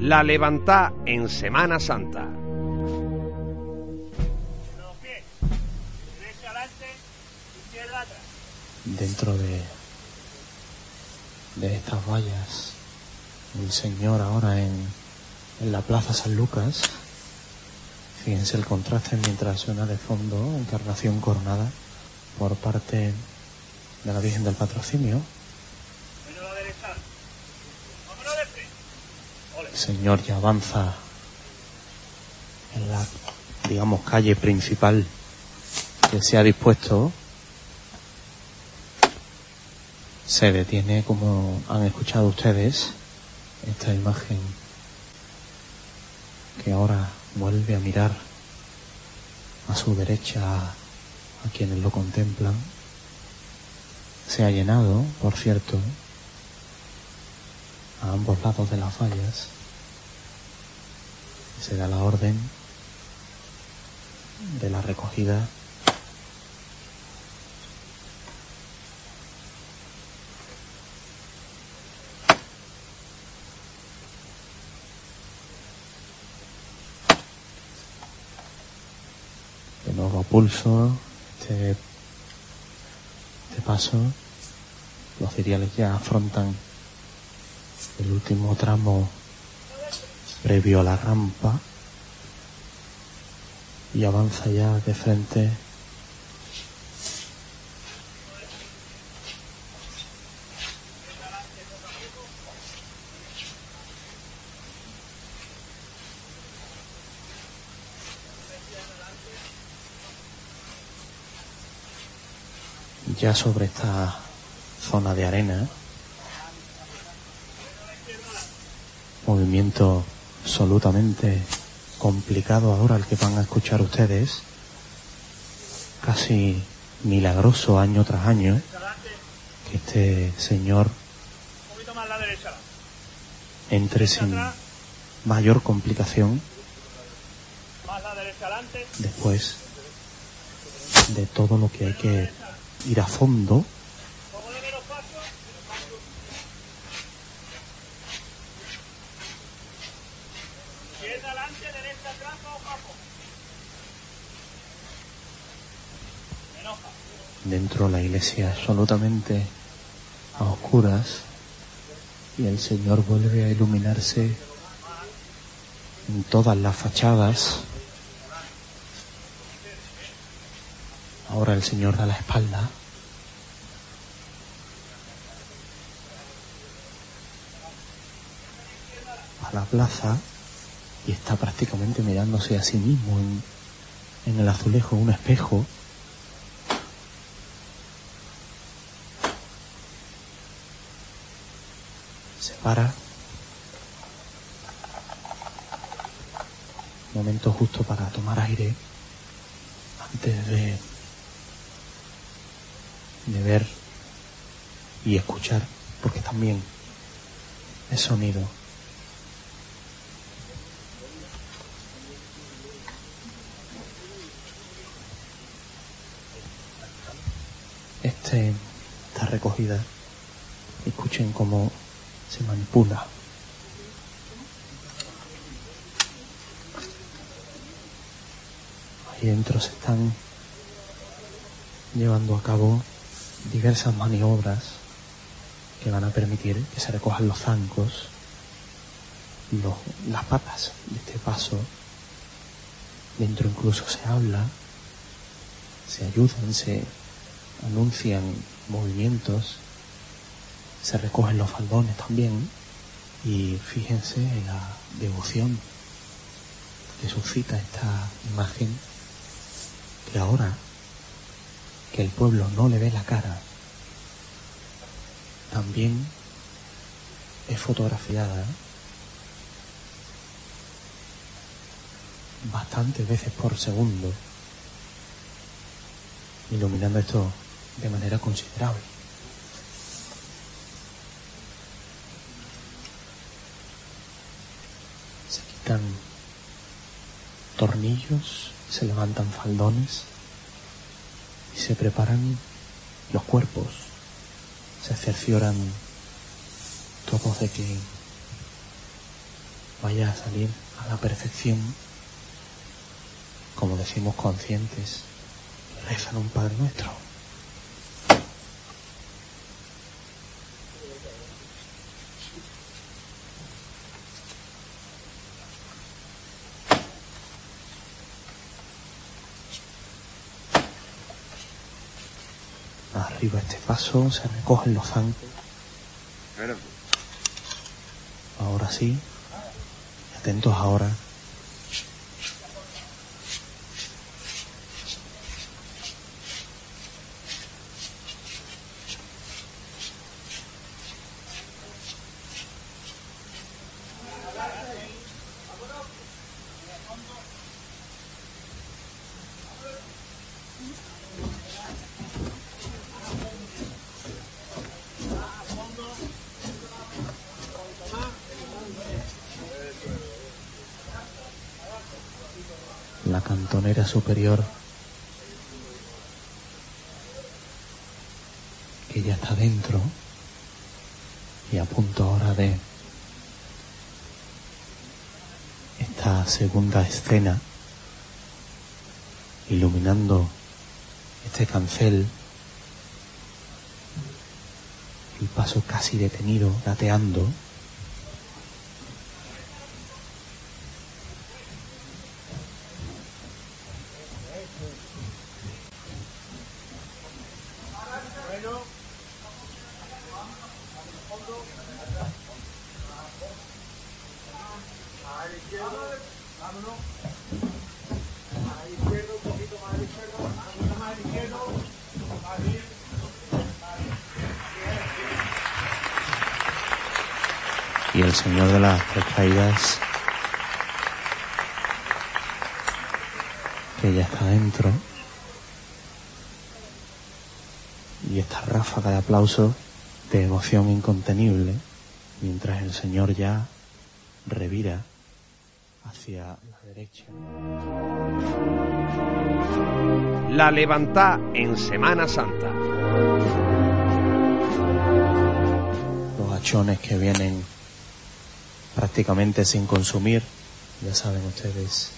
La levanta en Semana Santa. Dentro de, de estas vallas, el Señor ahora en, en la Plaza San Lucas, fíjense el contraste mientras suena de fondo Encarnación Coronada por parte de la Virgen del Patrocinio. Señor ya avanza en la, digamos, calle principal que se ha dispuesto. Se detiene, como han escuchado ustedes, esta imagen que ahora vuelve a mirar a su derecha a quienes lo contemplan. Se ha llenado, por cierto, a ambos lados de las vallas. Se da la orden de la recogida. De nuevo pulso este, este paso. Los ciriales ya afrontan el último tramo previo a la rampa y avanza ya de frente ya sobre esta zona de arena. Movimiento absolutamente complicado ahora el que van a escuchar ustedes. Casi milagroso año tras año que este señor entre sin mayor complicación después de todo lo que hay que ir a fondo. Dentro la iglesia absolutamente a oscuras y el Señor vuelve a iluminarse en todas las fachadas. Ahora el Señor da la espalda. A la plaza y está prácticamente mirándose a sí mismo en, en el azulejo, un espejo. Se para. Momento justo para tomar aire antes de de ver y escuchar, porque también es sonido. Este, esta recogida, escuchen cómo se manipula. Ahí dentro se están llevando a cabo diversas maniobras que van a permitir que se recojan los zancos, los, las patas de este paso. Dentro incluso se habla, se ayudan, se anuncian movimientos, se recogen los faldones también y fíjense en la devoción que suscita esta imagen que ahora que el pueblo no le ve la cara, también es fotografiada bastantes veces por segundo, iluminando esto de manera considerable. Se quitan tornillos, se levantan faldones y se preparan los cuerpos, se cercioran todos de que vaya a salir a la perfección, como decimos conscientes, rezan un Padre Nuestro. Arriba este paso, se recogen los zancos. Ahora sí, atentos ahora. la superior que ya está dentro y a punto ahora de esta segunda escena iluminando este cancel el paso casi detenido gateando y el Señor de las Tres Caídas que ya está dentro y esta ráfaga de aplausos de emoción incontenible mientras el Señor ya revira hacia la derecha. La levantá en Semana Santa. Los hachones que vienen prácticamente sin consumir, ya saben ustedes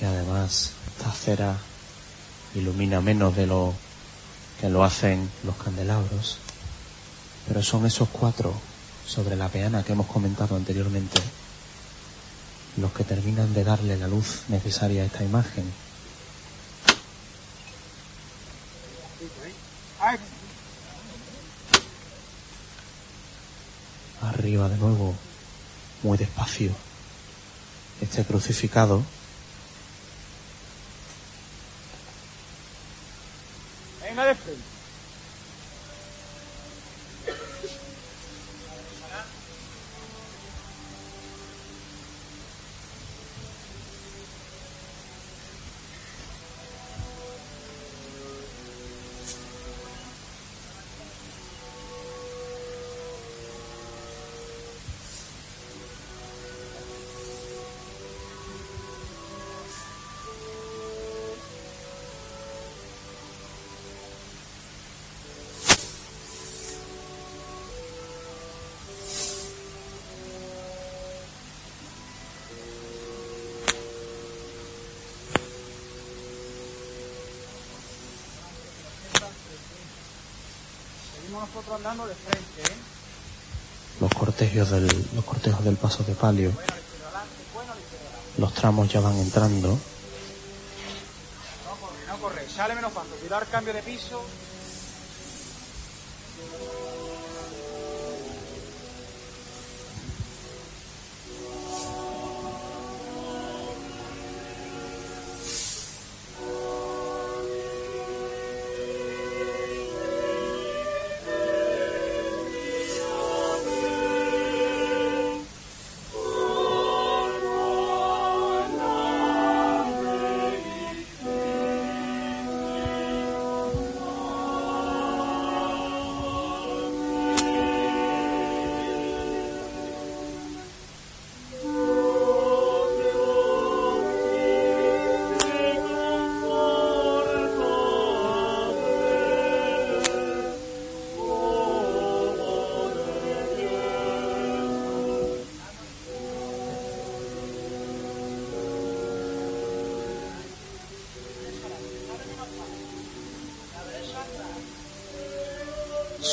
que además esta cera ilumina menos de lo que lo hacen los candelabros, pero son esos cuatro sobre la peana que hemos comentado anteriormente los que terminan de darle la luz necesaria a esta imagen. Arriba de nuevo, muy despacio, este crucificado Nosotros andando de frente, ¿eh? los cortejos del, los cortejos del paso de palio, los tramos ya van entrando, No corre, no corre. Sale menos paso. Cuidar cambio de piso.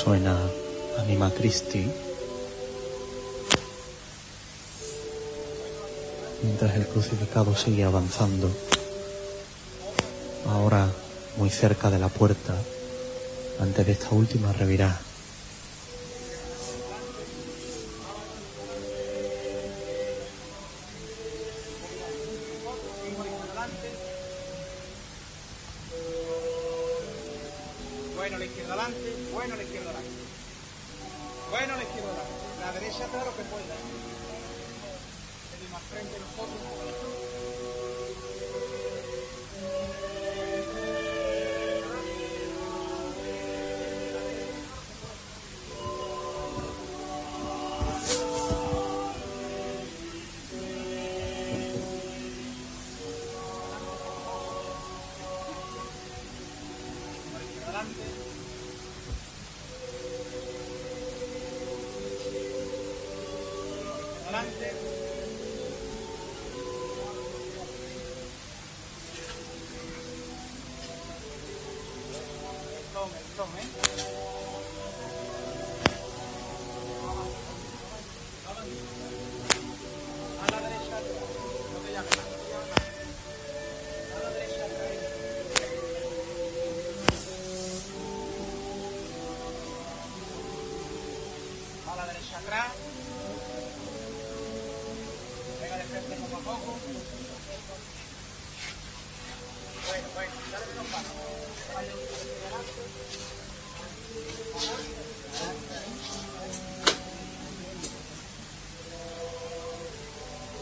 Suena Anima Christi. Mientras el crucificado sigue avanzando, ahora muy cerca de la puerta, antes de esta última revirá. Bueno, la izquierda adelante, bueno, la izquierda adelante. Bueno, la izquierda adelante. La derecha atrás lo que pueda. Más frente nosotros. Atrás. Venga de frente poco a poco. Bueno, bueno, dale unos pasos.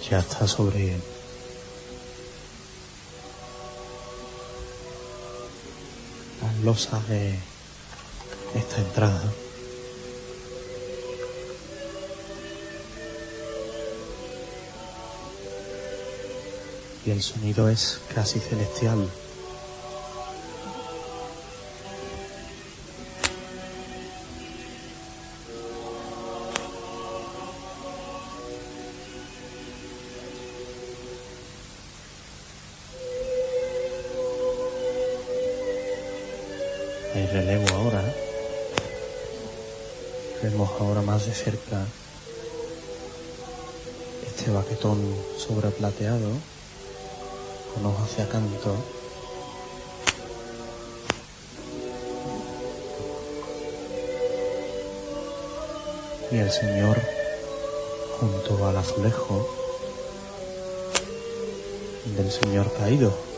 Ya está sobre las losas de esta entrada. Y el sonido es casi celestial. Hay relevo ahora. Vemos ahora más de cerca este baquetón sobreplateado con ojos hacia canto. Y el Señor junto al azulejo del Señor caído.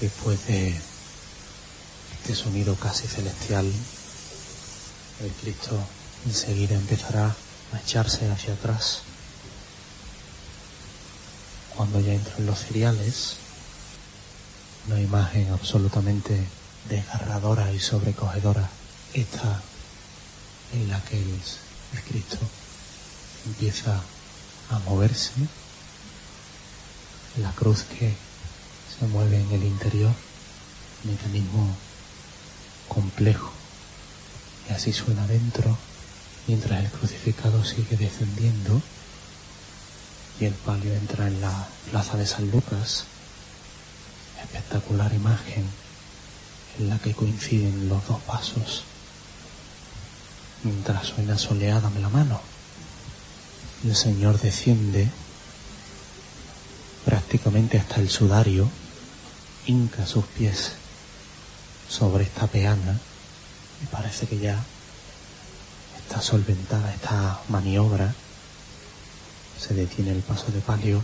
Después de este sonido casi celestial, el Cristo enseguida empezará a echarse hacia atrás. Cuando ya entran los cereales, una imagen absolutamente desgarradora y sobrecogedora, esta en la que el, el Cristo empieza a moverse, la cruz que se mueve en el interior, un mecanismo complejo. Y así suena dentro, mientras el crucificado sigue descendiendo y el palio entra en la plaza de San Lucas. Espectacular imagen en la que coinciden los dos pasos, mientras suena soleada la mano. El Señor desciende prácticamente hasta el sudario, hinca sus pies sobre esta peana y parece que ya está solventada esta maniobra. Se detiene el paso de palio.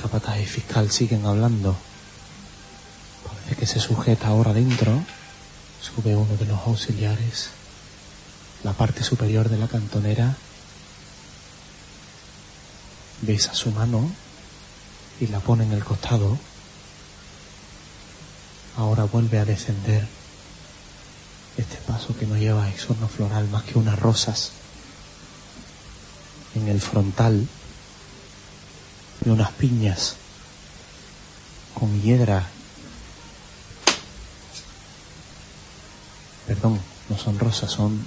Capataz y fiscal siguen hablando. Parece que se sujeta ahora dentro. Sube uno de los auxiliares. La parte superior de la cantonera. Besa su mano y la pone en el costado. Ahora vuelve a descender este paso que no lleva exorno floral más que unas rosas en el frontal y unas piñas con hiedra. Perdón, no son rosas, son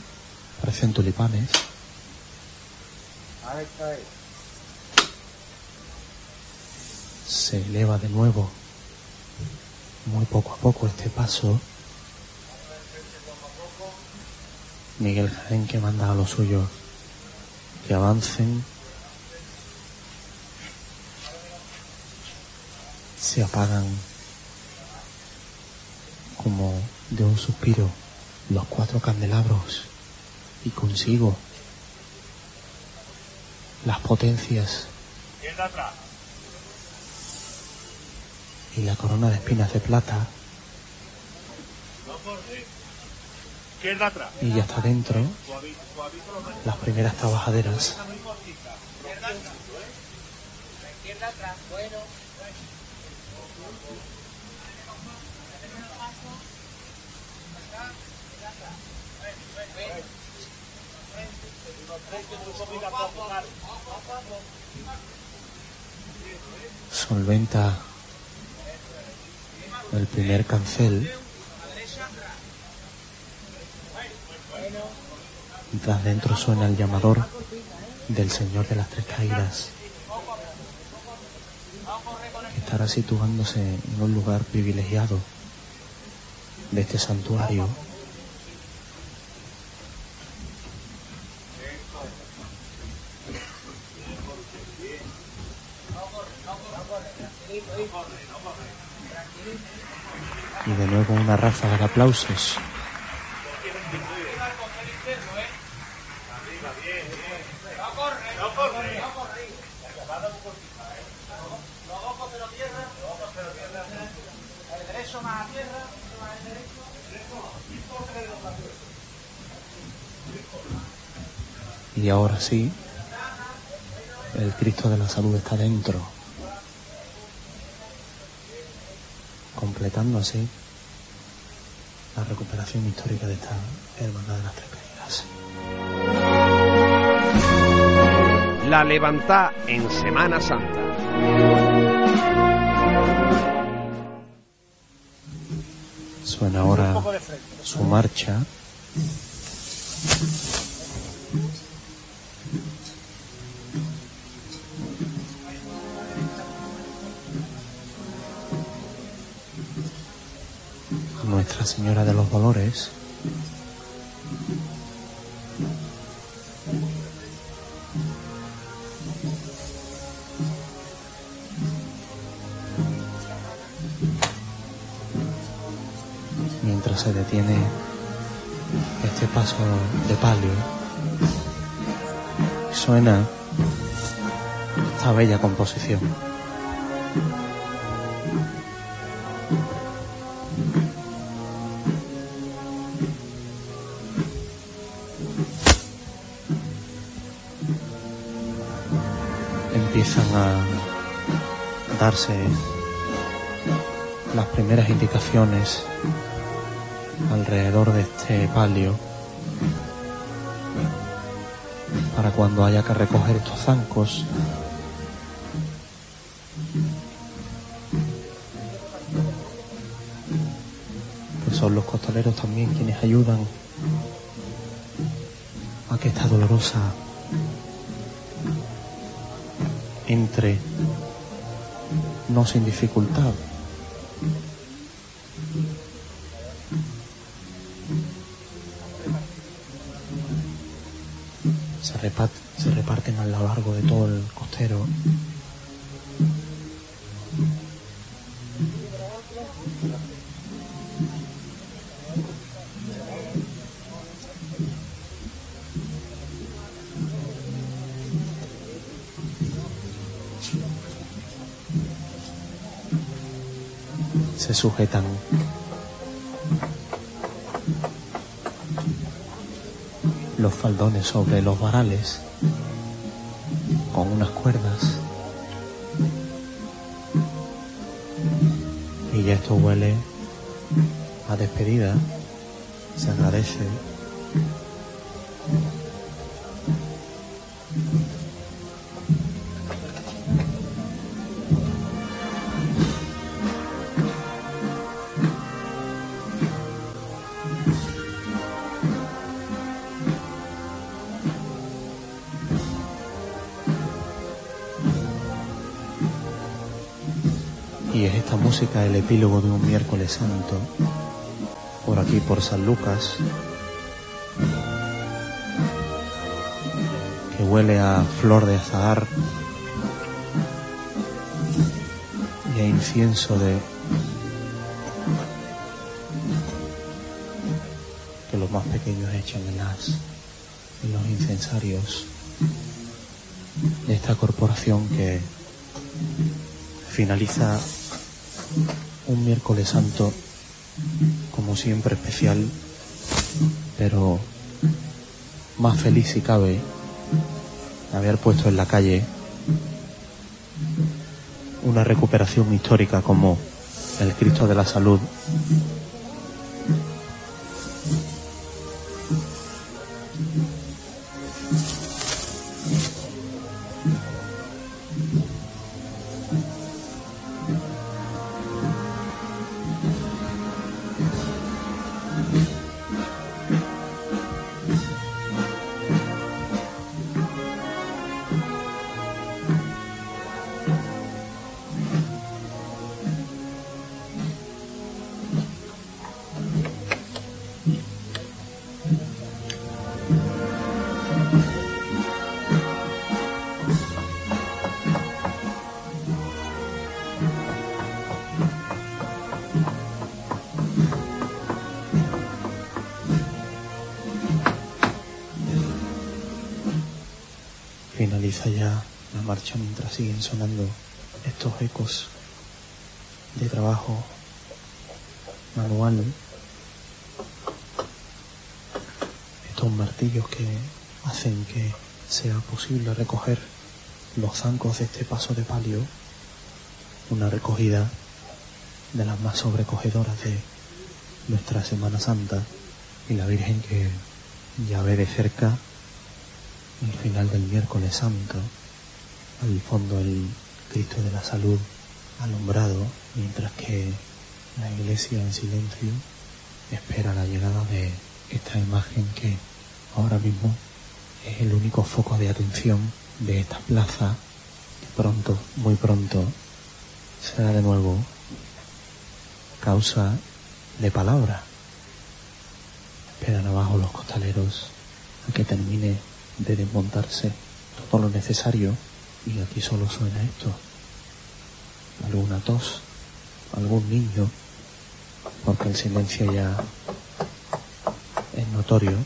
parecen tulipanes. Se eleva de nuevo, muy poco a poco este paso. Miguel Jaén que manda a los suyos que avancen, se apagan como de un suspiro los cuatro candelabros y consigo las potencias y la corona de espinas de plata. Y ya está dentro las primeras trabajaderas. Solventa el primer cancel. Mientras dentro suena el llamador del Señor de las Tres Caídas, que estará situándose en un lugar privilegiado de este santuario. Y de nuevo una ráfaga de aplausos. Y ahora sí, el Cristo de la Salud está dentro, completando así la recuperación histórica de esta Hermandad de las Tres Caídas. La levanta en Semana Santa. Suena ahora su marcha. Nuestra Señora de los Dolores. Mientras se detiene este paso de palio, suena esta bella composición. Empiezan a darse las primeras indicaciones alrededor de este palio para cuando haya que recoger estos zancos. Pues son los costaleros también quienes ayudan a que esta dolorosa entre no sin dificultad. Se, reparten, se reparten a lo largo de todo el costero. Se sujetan. Los faldones sobre los varales con unas cuerdas. Y ya esto huele a despedida se agradece epílogo de un miércoles santo por aquí por San Lucas que huele a flor de azahar y a incienso de que los más pequeños echan en las en los incensarios de esta corporación que finaliza un miércoles santo como siempre especial, pero más feliz si cabe haber puesto en la calle una recuperación histórica como el Cristo de la Salud ya la marcha mientras siguen sonando estos ecos de trabajo manual, estos martillos que hacen que sea posible recoger los zancos de este paso de palio, una recogida de las más sobrecogedoras de nuestra Semana Santa y la Virgen que ya ve de cerca el final del miércoles santo, al fondo el Cristo de la Salud alumbrado, mientras que la iglesia en silencio espera la llegada de esta imagen que ahora mismo es el único foco de atención de esta plaza que pronto, muy pronto, será de nuevo causa de palabra. Esperan abajo los costaleros a que termine de desmontarse todo lo necesario y aquí solo suena esto. Alguna tos, algún niño, porque el silencio ya es notorio.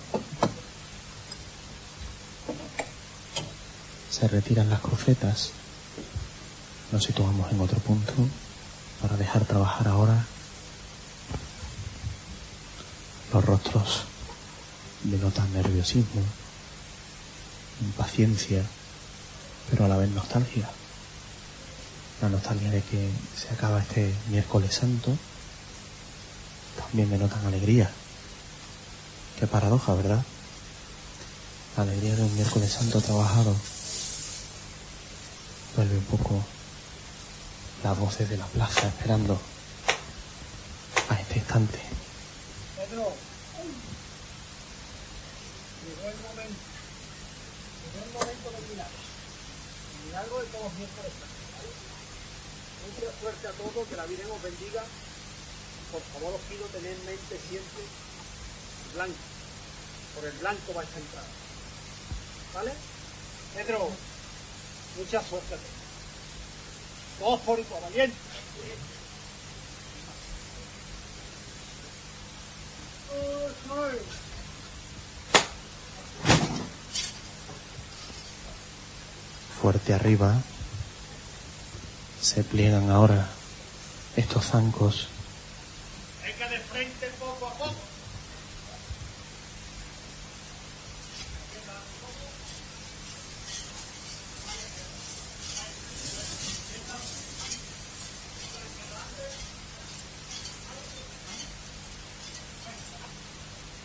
Se retiran las crucetas, nos situamos en otro punto para dejar trabajar ahora los rostros denotan nerviosismo, impaciencia, pero a la vez nostalgia. La nostalgia de que se acaba este miércoles santo, también me notan alegría. Qué paradoja, ¿verdad? La alegría de un miércoles santo trabajado. Vuelve un poco las voces de la plaza esperando a este instante. Pedro, llegó el momento, llegó el momento del milagro. ¿Vale? Mucha suerte a todos, que la Virgen os bendiga. Por favor os pido tener en mente siempre blanco. Por el blanco vais a entrar. ¿Vale? Pedro, mucha suerte a todos. Igual, valiente. Ay, ay. fuerte arriba, se pliegan ahora estos zancos. Venga de frente poco a poco.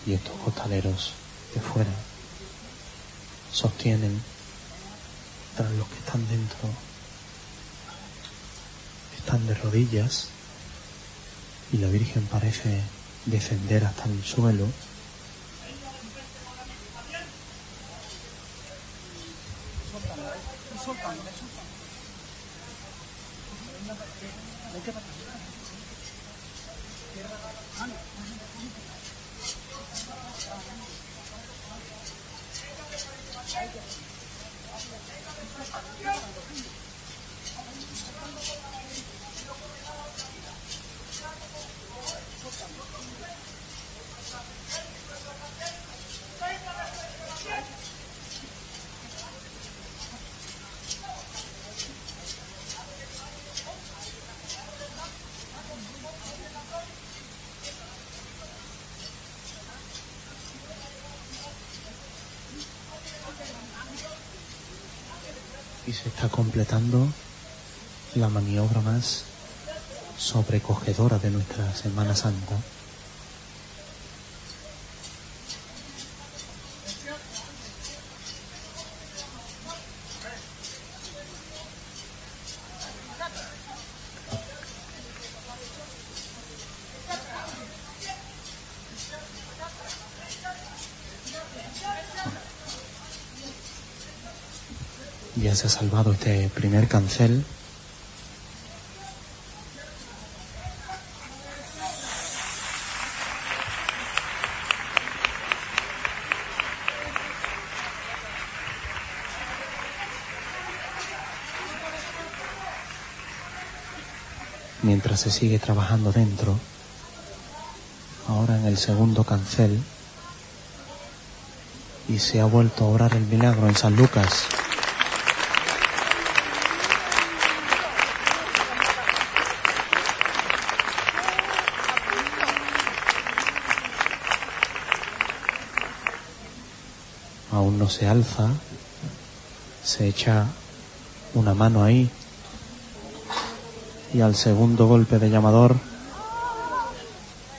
Y estos costaleros de fuera sostienen tras los que están dentro están de rodillas y la Virgen parece descender hasta el suelo y se está completando la maniobra más sobrecogedora de nuestra Semana Santa. Ya se ha salvado este primer cancel. Mientras se sigue trabajando dentro, ahora en el segundo cancel, y se ha vuelto a orar el milagro en San Lucas. Se alza, se echa una mano ahí y al segundo golpe de llamador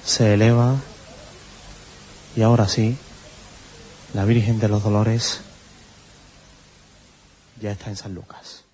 se eleva y ahora sí, la Virgen de los Dolores ya está en San Lucas.